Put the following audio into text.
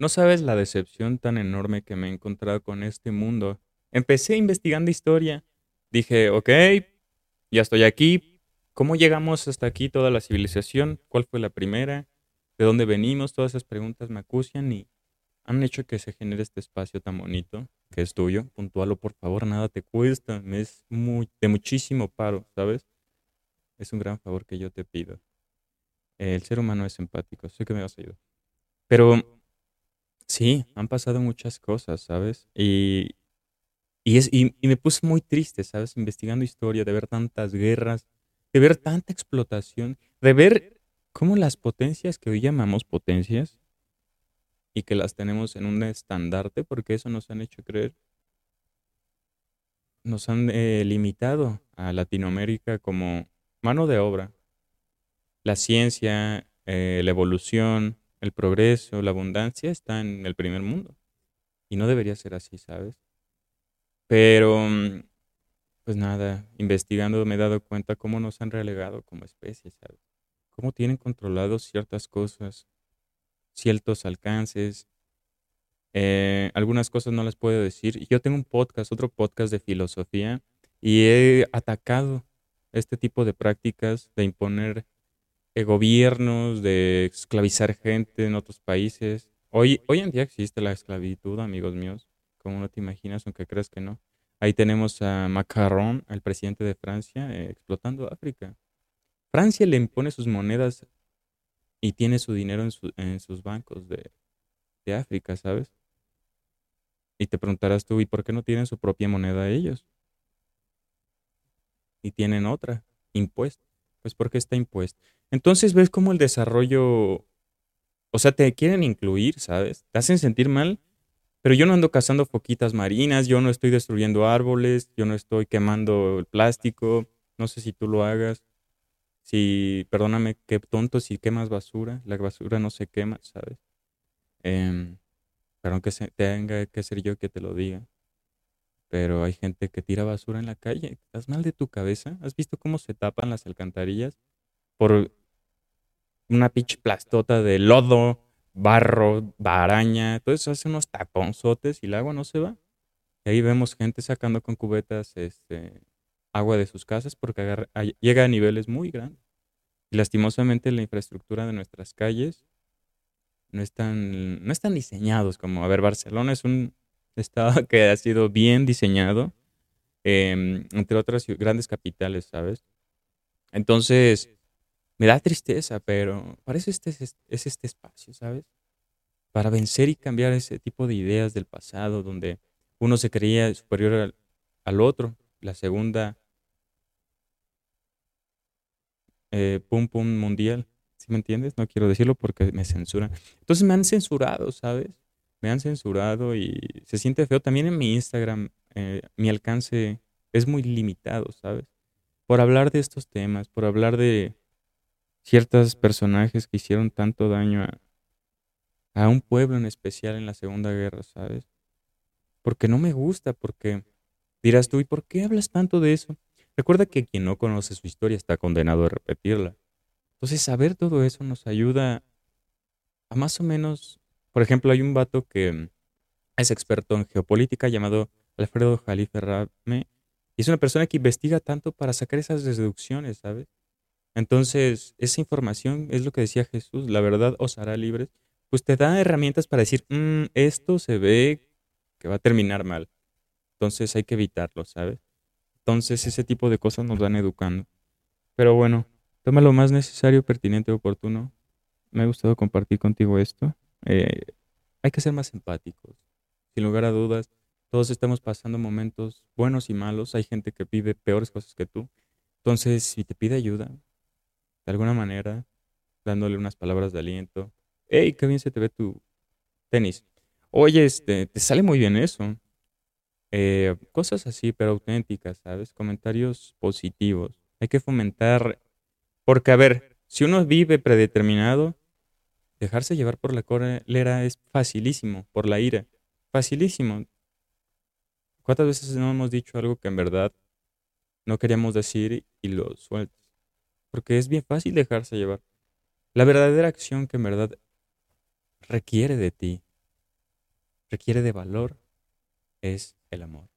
No sabes la decepción tan enorme que me he encontrado con este mundo. Empecé investigando historia. Dije, ok, ya estoy aquí. ¿Cómo llegamos hasta aquí toda la civilización? ¿Cuál fue la primera? ¿De dónde venimos? Todas esas preguntas me acucian y han hecho que se genere este espacio tan bonito que es tuyo. Puntualo, por favor, nada te cuesta. Es muy, de muchísimo paro, ¿sabes? Es un gran favor que yo te pido. El ser humano es empático, sé que me vas a ayudar. Pero sí, han pasado muchas cosas, ¿sabes? Y, y, es, y, me puse muy triste, ¿sabes? Investigando historia, de ver tantas guerras, de ver tanta explotación, de ver cómo las potencias que hoy llamamos potencias y que las tenemos en un estandarte, porque eso nos han hecho creer, nos han eh, limitado a Latinoamérica como mano de obra. La ciencia, eh, la evolución, el progreso, la abundancia está en el primer mundo. Y no debería ser así, ¿sabes? Pero, pues nada, investigando me he dado cuenta cómo nos han relegado como especie, ¿sabes? Cómo tienen controlado ciertas cosas, ciertos alcances. Eh, algunas cosas no las puedo decir. Yo tengo un podcast, otro podcast de filosofía, y he atacado este tipo de prácticas de imponer gobiernos, de esclavizar gente en otros países. Hoy, hoy en día existe la esclavitud, amigos míos, como no te imaginas, aunque creas que no. Ahí tenemos a Macron, el presidente de Francia, eh, explotando África. Francia le impone sus monedas y tiene su dinero en, sus bancos de, de África, ¿sabes? Y te preguntarás tú, ¿y por qué no tienen su propia moneda ellos? Y tienen otra, impuesta. Pues porque está impuesta. Entonces ves cómo el desarrollo, o sea, te quieren incluir, ¿sabes? Te hacen sentir mal, pero yo no ando cazando foquitas marinas, yo no estoy destruyendo árboles, yo no estoy quemando el plástico, no sé si tú lo hagas. Si, perdóname, qué tonto si quemas basura, la basura no se quema, ¿sabes? Eh, pero aunque se, tenga que ser yo que te lo diga. Pero hay gente que tira basura en la calle. ¿Estás mal de tu cabeza? ¿Has visto cómo se tapan las alcantarillas? Por una pinche plastota de lodo, barro, baraña. Eso hace unos taponzotes y el agua no se va. Y ahí vemos gente sacando con cubetas este, agua de sus casas porque llega a niveles muy grandes. Y lastimosamente la infraestructura de nuestras calles no están, no están diseñados como, a ver, Barcelona es un estado que ha sido bien diseñado, em, entre otras grandes capitales, ¿sabes? Entonces, me da tristeza, pero parece este es este espacio, ¿sabes? Para vencer y cambiar ese tipo de ideas del pasado, donde uno se creía superior al, al otro, la segunda eh, pum pum mundial. ¿Sí me entiendes? No quiero decirlo porque me censuran. Entonces me han censurado, ¿sabes? Me han censurado y se siente feo. También en mi Instagram, eh, mi alcance es muy limitado, ¿sabes? Por hablar de estos temas, por hablar de ciertos personajes que hicieron tanto daño a, a un pueblo en especial en la Segunda Guerra, ¿sabes? Porque no me gusta, porque dirás tú, ¿y por qué hablas tanto de eso? Recuerda que quien no conoce su historia está condenado a repetirla. Entonces, saber todo eso nos ayuda a más o menos, por ejemplo, hay un vato que es experto en geopolítica llamado Alfredo Jalife Rame, y es una persona que investiga tanto para sacar esas deducciones, ¿sabes? Entonces, esa información es lo que decía Jesús, la verdad os hará libres, pues te da herramientas para decir, mm, esto se ve que va a terminar mal. Entonces hay que evitarlo, ¿sabes? Entonces ese tipo de cosas nos van educando. Pero bueno, toma lo más necesario, pertinente, oportuno. Me ha gustado compartir contigo esto. Eh, hay que ser más empáticos. Sin lugar a dudas, todos estamos pasando momentos buenos y malos. Hay gente que pide peores cosas que tú. Entonces, si te pide ayuda, de alguna manera, dándole unas palabras de aliento. Hey, qué bien se te ve tu tenis. Oye, este, te sale muy bien eso. Eh, cosas así, pero auténticas, ¿sabes? Comentarios positivos. Hay que fomentar, porque a ver, si uno vive predeterminado, dejarse llevar por la cólera es facilísimo, por la ira, facilísimo. ¿Cuántas veces no hemos dicho algo que en verdad no queríamos decir y lo sueltas? Porque es bien fácil dejarse llevar. La verdadera acción que en verdad requiere de ti requiere de valor, es el amor.